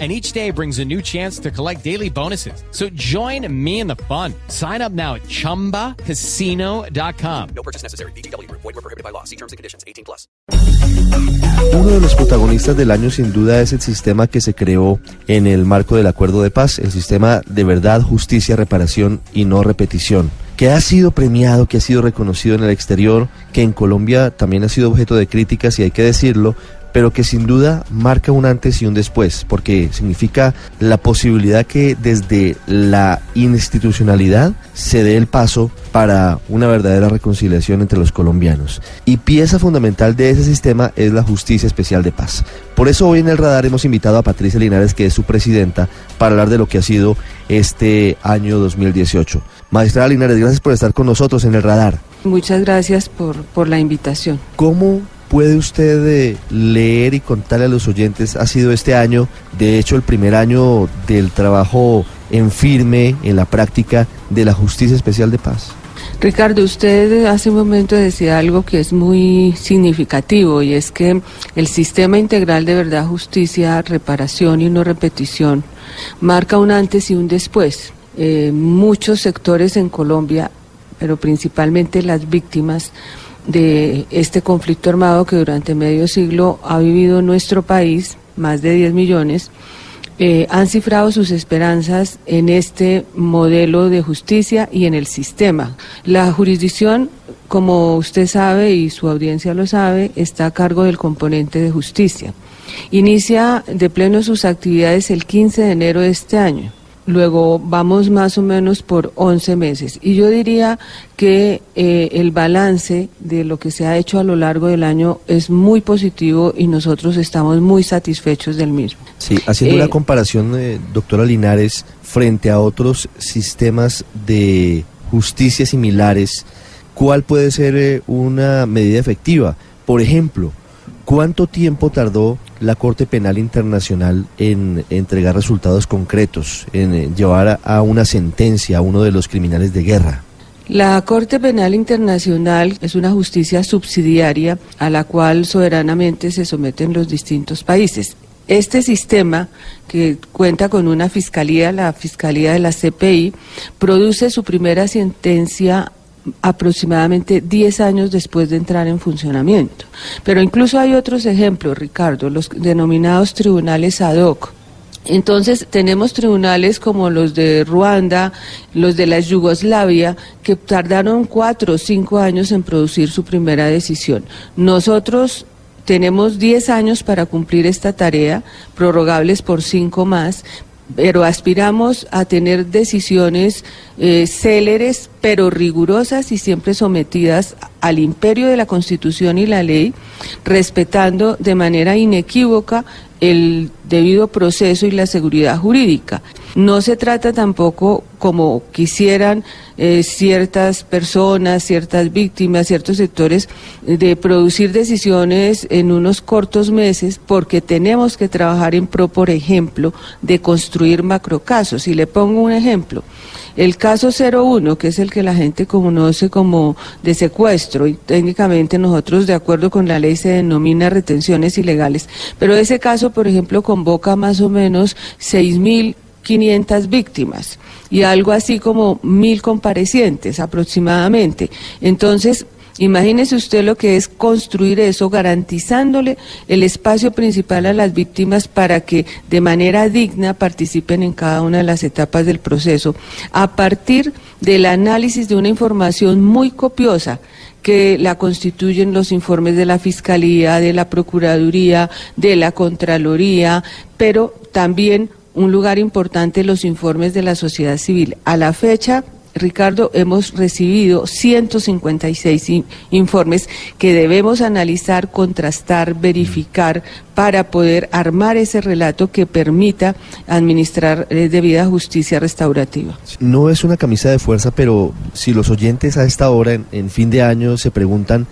and each day brings a new chance to collect daily bonuses. So join me in the fun. Sign up now at ChumbaCasino.com. No purchase necessary. BGW. Void were prohibited by law. See terms and conditions. 18 plus. Uno de los protagonistas del año sin duda es el sistema que se creó en el marco del acuerdo de paz, el sistema de verdad, justicia, reparación y no repetición que ha sido premiado, que ha sido reconocido en el exterior, que en Colombia también ha sido objeto de críticas y hay que decirlo, pero que sin duda marca un antes y un después, porque significa la posibilidad que desde la institucionalidad se dé el paso para una verdadera reconciliación entre los colombianos. Y pieza fundamental de ese sistema es la Justicia Especial de Paz. Por eso hoy en el radar hemos invitado a Patricia Linares, que es su presidenta, para hablar de lo que ha sido este año 2018. Maestra Linares, gracias por estar con nosotros en el radar. Muchas gracias por, por la invitación. ¿Cómo puede usted eh, leer y contarle a los oyentes? Ha sido este año, de hecho, el primer año del trabajo en firme, en la práctica de la Justicia Especial de Paz. Ricardo, usted hace un momento decía algo que es muy significativo y es que el sistema integral de verdad, justicia, reparación y no repetición marca un antes y un después. Eh, muchos sectores en Colombia, pero principalmente las víctimas, de este conflicto armado que durante medio siglo ha vivido nuestro país, más de 10 millones, eh, han cifrado sus esperanzas en este modelo de justicia y en el sistema. La jurisdicción, como usted sabe y su audiencia lo sabe, está a cargo del componente de justicia. Inicia de pleno sus actividades el 15 de enero de este año luego vamos más o menos por 11 meses. Y yo diría que eh, el balance de lo que se ha hecho a lo largo del año es muy positivo y nosotros estamos muy satisfechos del mismo. Sí, haciendo una eh, comparación, eh, doctora Linares, frente a otros sistemas de justicia similares, ¿cuál puede ser una medida efectiva? Por ejemplo, ¿cuánto tiempo tardó la Corte Penal Internacional en entregar resultados concretos, en llevar a una sentencia a uno de los criminales de guerra? La Corte Penal Internacional es una justicia subsidiaria a la cual soberanamente se someten los distintos países. Este sistema, que cuenta con una fiscalía, la Fiscalía de la CPI, produce su primera sentencia aproximadamente 10 años después de entrar en funcionamiento. Pero incluso hay otros ejemplos, Ricardo, los denominados tribunales ad hoc. Entonces tenemos tribunales como los de Ruanda, los de la Yugoslavia, que tardaron cuatro o cinco años en producir su primera decisión. Nosotros tenemos 10 años para cumplir esta tarea, prorrogables por cinco más, pero aspiramos a tener decisiones eh, céleres, pero rigurosas y siempre sometidas al imperio de la Constitución y la ley, respetando de manera inequívoca el debido proceso y la seguridad jurídica. No se trata tampoco, como quisieran eh, ciertas personas, ciertas víctimas, ciertos sectores, de producir decisiones en unos cortos meses, porque tenemos que trabajar en pro, por ejemplo, de construir macrocasos. Y le pongo un ejemplo. El caso 01, que es el que la gente conoce como de secuestro, y técnicamente nosotros, de acuerdo con la ley, se denomina retenciones ilegales, pero ese caso, por ejemplo, convoca más o menos seis mil 500 víctimas y algo así como mil comparecientes aproximadamente. Entonces, Imagínese usted lo que es construir eso, garantizándole el espacio principal a las víctimas para que de manera digna participen en cada una de las etapas del proceso, a partir del análisis de una información muy copiosa que la constituyen los informes de la Fiscalía, de la Procuraduría, de la Contraloría, pero también un lugar importante los informes de la sociedad civil. A la fecha, Ricardo, hemos recibido 156 informes que debemos analizar, contrastar, verificar para poder armar ese relato que permita administrar eh, debida justicia restaurativa. No es una camisa de fuerza, pero si los oyentes a esta hora, en fin de año, se preguntan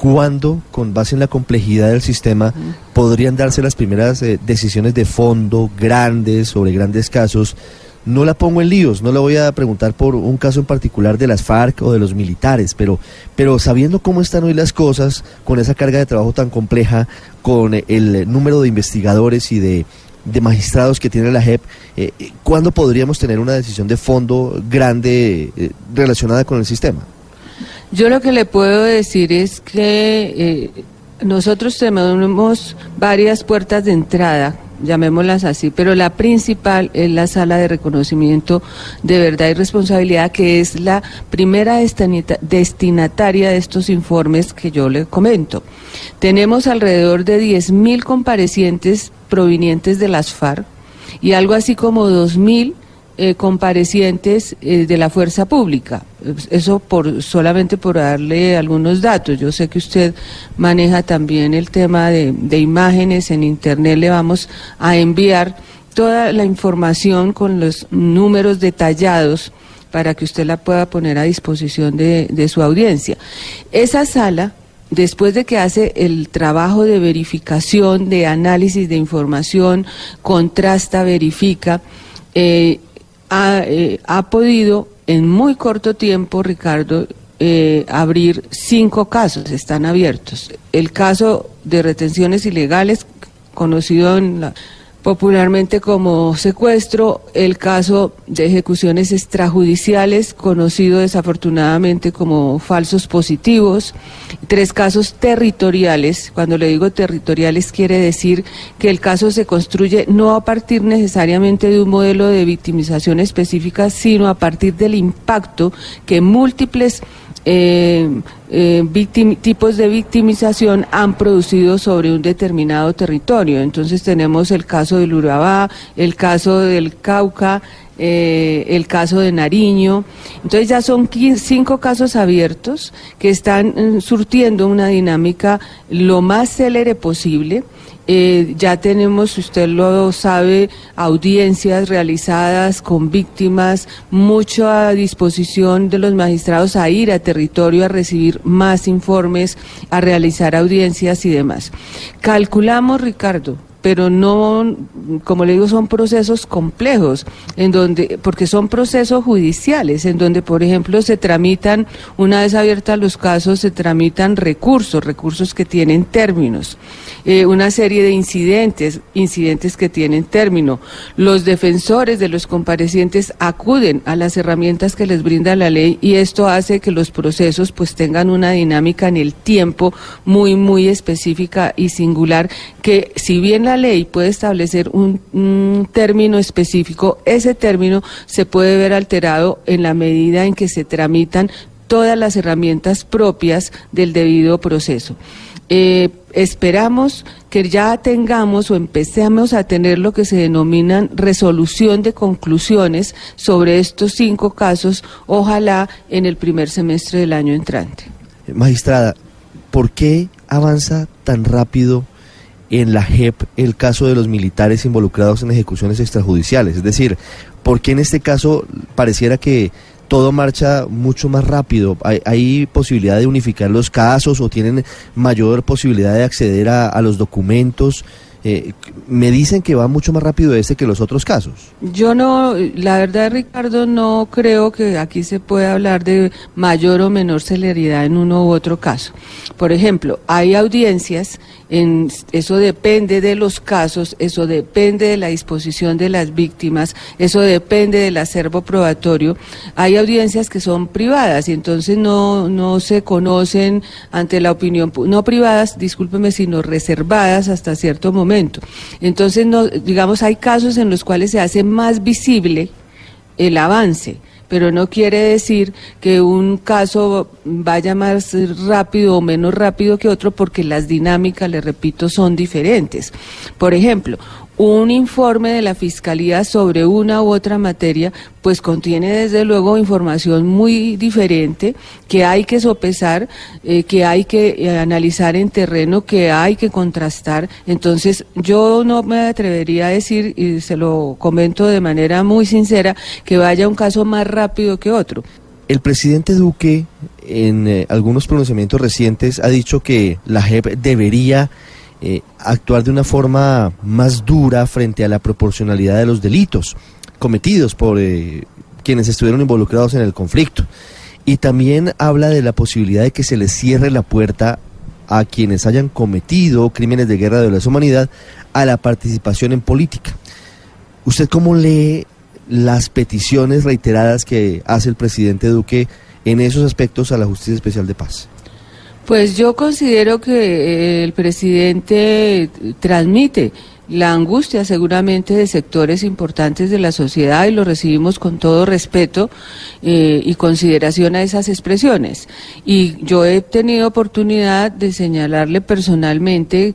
¿cuándo, con base en la complejidad del sistema, podrían darse las primeras eh, decisiones de fondo grandes sobre grandes casos? No la pongo en líos, no le voy a preguntar por un caso en particular de las FARC o de los militares, pero, pero sabiendo cómo están hoy las cosas, con esa carga de trabajo tan compleja, con el número de investigadores y de, magistrados que tiene la JEP, eh, ¿cuándo podríamos tener una decisión de fondo grande eh, relacionada con el sistema? Yo lo que le puedo decir es que eh, nosotros tenemos varias puertas de entrada llamémoslas así, pero la principal es la sala de reconocimiento de verdad y responsabilidad, que es la primera destinataria de estos informes que yo le comento. Tenemos alrededor de 10.000 comparecientes provenientes de las FARC y algo así como 2.000 eh, comparecientes eh, de la fuerza pública. Eso por solamente por darle algunos datos. Yo sé que usted maneja también el tema de, imágenes en internet. Le vamos a enviar toda la información con los números detallados para que usted la pueda poner a disposición de, de su audiencia. Esa sala después de que hace el trabajo de verificación, de análisis de información, contrasta, verifica, eh, eh, ha, podido en muy corto tiempo, Ricardo, eh, abrir cinco casos, están abiertos. El caso de retenciones ilegales, conocido en la popularmente como secuestro, el caso de ejecuciones extrajudiciales, conocido desafortunadamente como falsos positivos, tres casos territoriales. Cuando le digo territoriales quiere decir que el caso se construye no a partir necesariamente de un modelo de victimización específica, sino a partir del impacto que múltiples eh, eh, tipos de victimización han producido sobre un determinado territorio. Entonces tenemos el caso del Urabá, el caso del Cauca, eh, el caso de Nariño. Entonces ya son cinco casos abiertos que están mm, surtiendo una dinámica lo más célere posible. Eh, ya tenemos, usted lo sabe, audiencias realizadas con víctimas, mucho a disposición de los magistrados a ir a territorio a recibir más informes, a realizar audiencias y demás. Calculamos, Ricardo, pero no, como le digo, son procesos complejos, en donde, porque son procesos judiciales, en donde, por ejemplo, se tramitan, una vez abiertas los casos, se tramitan recursos, recursos que tienen términos, eh, una serie de incidentes, incidentes que tienen término. Los defensores de los comparecientes acuden a las herramientas que les brinda la ley y esto hace que los procesos pues tengan una dinámica en el tiempo muy, muy específica y singular, que si bien la ley puede establecer un, término específico, ese término se puede ver alterado en la medida en que se tramitan todas las herramientas propias del debido proceso. Eh, esperamos que ya tengamos o empecemos a tener lo que se denominan resolución de conclusiones sobre estos cinco casos, ojalá en el primer semestre del año entrante. Magistrada, ¿por qué avanza tan rápido en la JEP el caso de los militares involucrados en ejecuciones extrajudiciales. Es decir, ¿por qué en este caso pareciera que todo marcha mucho más rápido? ¿Hay, posibilidad de unificar los casos o tienen mayor posibilidad de acceder a los documentos? Eh, me dicen que va mucho más rápido este que los otros casos. Yo no, la verdad Ricardo, no creo que aquí se pueda hablar de mayor o menor celeridad en uno u otro caso. Por ejemplo, hay audiencias, en, eso depende de los casos, eso depende de la disposición de las víctimas, eso depende del acervo probatorio. Hay audiencias que son privadas y entonces no, no se conocen ante la opinión, no privadas, discúlpeme, sino reservadas hasta cierto momento entonces, no, digamos, hay casos en los cuales se hace más visible el avance pero no quiere decir que un caso vaya más rápido o menos rápido que otro porque las dinámicas, le repito, son diferentes. Por ejemplo, un informe de la Fiscalía sobre una u otra materia, pues contiene desde luego información muy diferente que hay que sopesar, eh, que hay que eh, analizar en terreno, que hay que contrastar. Entonces, yo no me atrevería a decir, y se lo comento de manera muy sincera, que vaya un caso más rápido que otro. El presidente Duque en eh, algunos pronunciamientos recientes ha dicho que la JEP debería eh, actuar de una forma más dura frente a la proporcionalidad de los delitos cometidos por eh, quienes estuvieron involucrados en el conflicto. Y también habla de la posibilidad de que se les cierre la puerta a quienes hayan cometido crímenes de guerra de la humanidad a la participación en política. ¿Usted cómo lee las peticiones reiteradas que hace el presidente Duque en esos aspectos a la Justicia Especial de Paz? Pues yo considero que eh, el presidente transmite la angustia seguramente de sectores importantes de la sociedad y lo recibimos con todo respeto eh, y consideración a esas expresiones. Y yo he tenido oportunidad de señalarle personalmente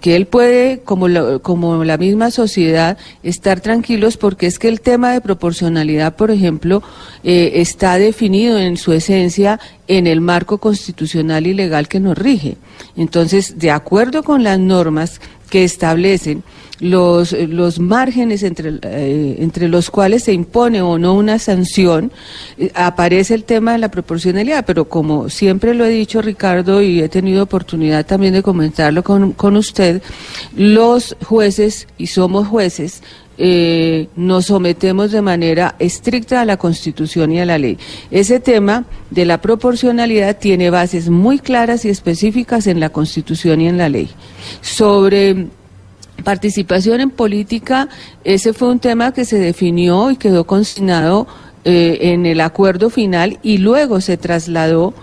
que él puede, como la, como la misma sociedad, estar tranquilos porque es que el tema de proporcionalidad, por ejemplo, eh, está definido en su esencia en el marco constitucional y legal que nos rige. Entonces, de acuerdo con las normas que establecen los, los márgenes entre, eh, entre los cuales se impone o no una sanción, eh, aparece el tema de la proporcionalidad, pero como siempre lo he dicho Ricardo y he tenido oportunidad también de comentarlo con, con usted, los jueces, y somos jueces, eh, nos sometemos de manera estricta a la Constitución y a la ley. Ese tema de la proporcionalidad tiene bases muy claras y específicas en la Constitución y en la ley. Sobre participación en política, ese fue un tema que se definió y quedó consignado eh, en el acuerdo final y luego se trasladó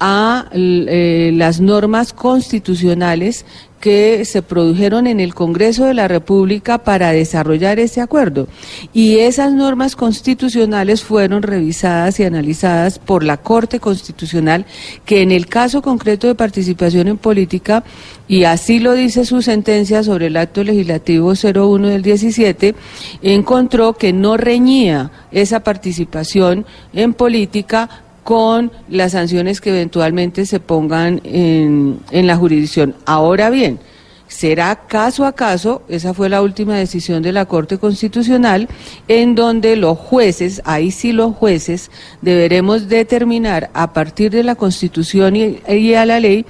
a eh, las normas constitucionales que se produjeron en el Congreso de la República para desarrollar ese acuerdo. Y esas normas constitucionales fueron revisadas y analizadas por la Corte Constitucional, que en el caso concreto de participación en política, y así lo dice su sentencia sobre el acto legislativo 01 del 17, encontró que no reñía esa participación en política con las sanciones que eventualmente se pongan en, en, la jurisdicción. Ahora bien, será caso a caso, esa fue la última decisión de la Corte Constitucional, en donde los jueces, ahí sí los jueces, deberemos determinar a partir de la Constitución y, a la ley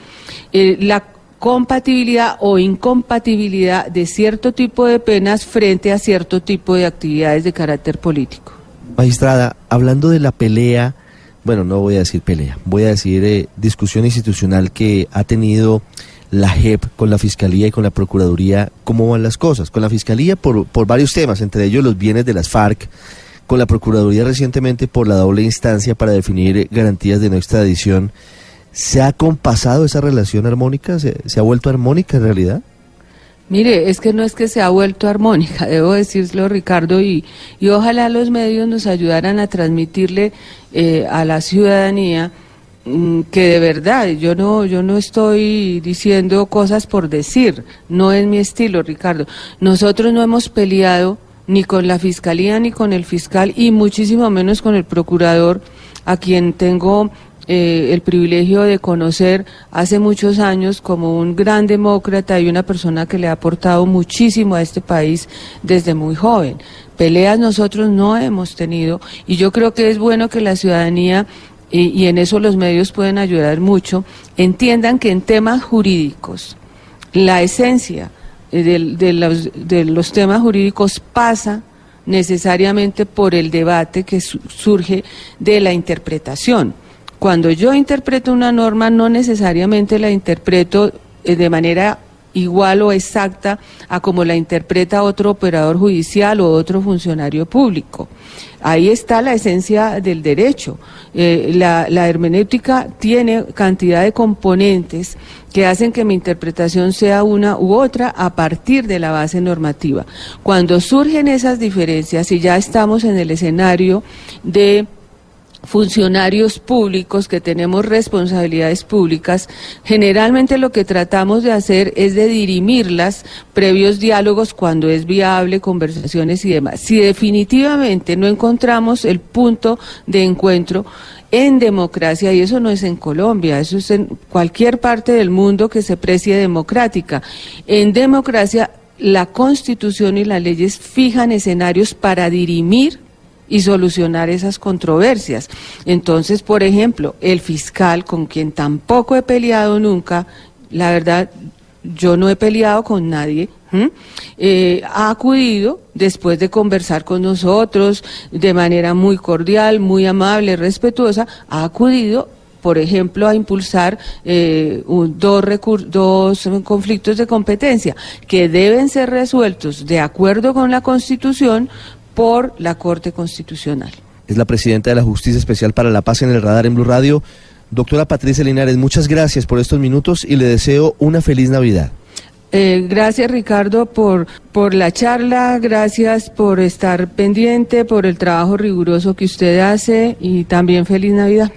eh, la compatibilidad o incompatibilidad de cierto tipo de penas frente a cierto tipo de actividades de carácter político. Magistrada, hablando de la pelea bueno, no voy a decir pelea, voy a decir eh, discusión institucional que ha tenido la JEP con la Fiscalía y con la Procuraduría, ¿cómo van las cosas? Con la Fiscalía por, por varios temas, entre ellos los bienes de las FARC, con la Procuraduría recientemente por la doble instancia para definir eh, garantías de no extradición. ¿Se ha compasado esa relación armónica? ¿Se, se ha vuelto armónica en realidad? Mire, es que no es que se ha vuelto armónica, debo decirlo Ricardo, y, y ojalá los medios nos ayudaran a transmitirle eh, a la ciudadanía mm, que de verdad yo no yo no estoy diciendo cosas por decir, no es mi estilo, Ricardo. Nosotros no hemos peleado ni con la fiscalía ni con el fiscal y muchísimo menos con el procurador a quien tengo eh, el privilegio de conocer hace muchos años como un gran demócrata y una persona que le ha aportado muchísimo a este país desde muy joven. Peleas nosotros no hemos tenido y yo creo que es bueno que la ciudadanía y, en eso los medios pueden ayudar mucho, entiendan que en temas jurídicos la esencia de, de, los, de los temas jurídicos pasa necesariamente por el debate que su, surge de la interpretación. Cuando yo interpreto una norma, no necesariamente la interpreto eh, de manera igual o exacta a como la interpreta otro operador judicial o otro funcionario público. Ahí está la esencia del derecho. Eh, la, la, hermenéutica tiene cantidad de componentes que hacen que mi interpretación sea una u otra a partir de la base normativa. Cuando surgen esas diferencias y ya estamos en el escenario de funcionarios públicos que tenemos responsabilidades públicas, generalmente lo que tratamos de hacer es de dirimirlas previos diálogos cuando es viable, conversaciones y demás. Si definitivamente no encontramos el punto de encuentro en democracia, y eso no es en Colombia, eso es en cualquier parte del mundo que se precie democrática, en democracia la constitución y las leyes fijan escenarios para dirimir y solucionar esas controversias. Entonces, por ejemplo, el fiscal con quien tampoco he peleado nunca, la verdad, yo no he peleado con nadie, eh, ha acudido después de conversar con nosotros de manera muy cordial, muy amable, respetuosa, ha acudido por ejemplo, a impulsar eh, dos, dos conflictos de competencia que deben ser resueltos de acuerdo con la Constitución por la Corte Constitucional. Es la presidenta de la Justicia Especial para la Paz en el Radar en Blue Radio. Doctora Patricia Linares, muchas gracias por estos minutos y le deseo una feliz Navidad. Eh, gracias Ricardo por, por la charla, gracias por estar pendiente, por el trabajo riguroso que usted hace y también feliz Navidad.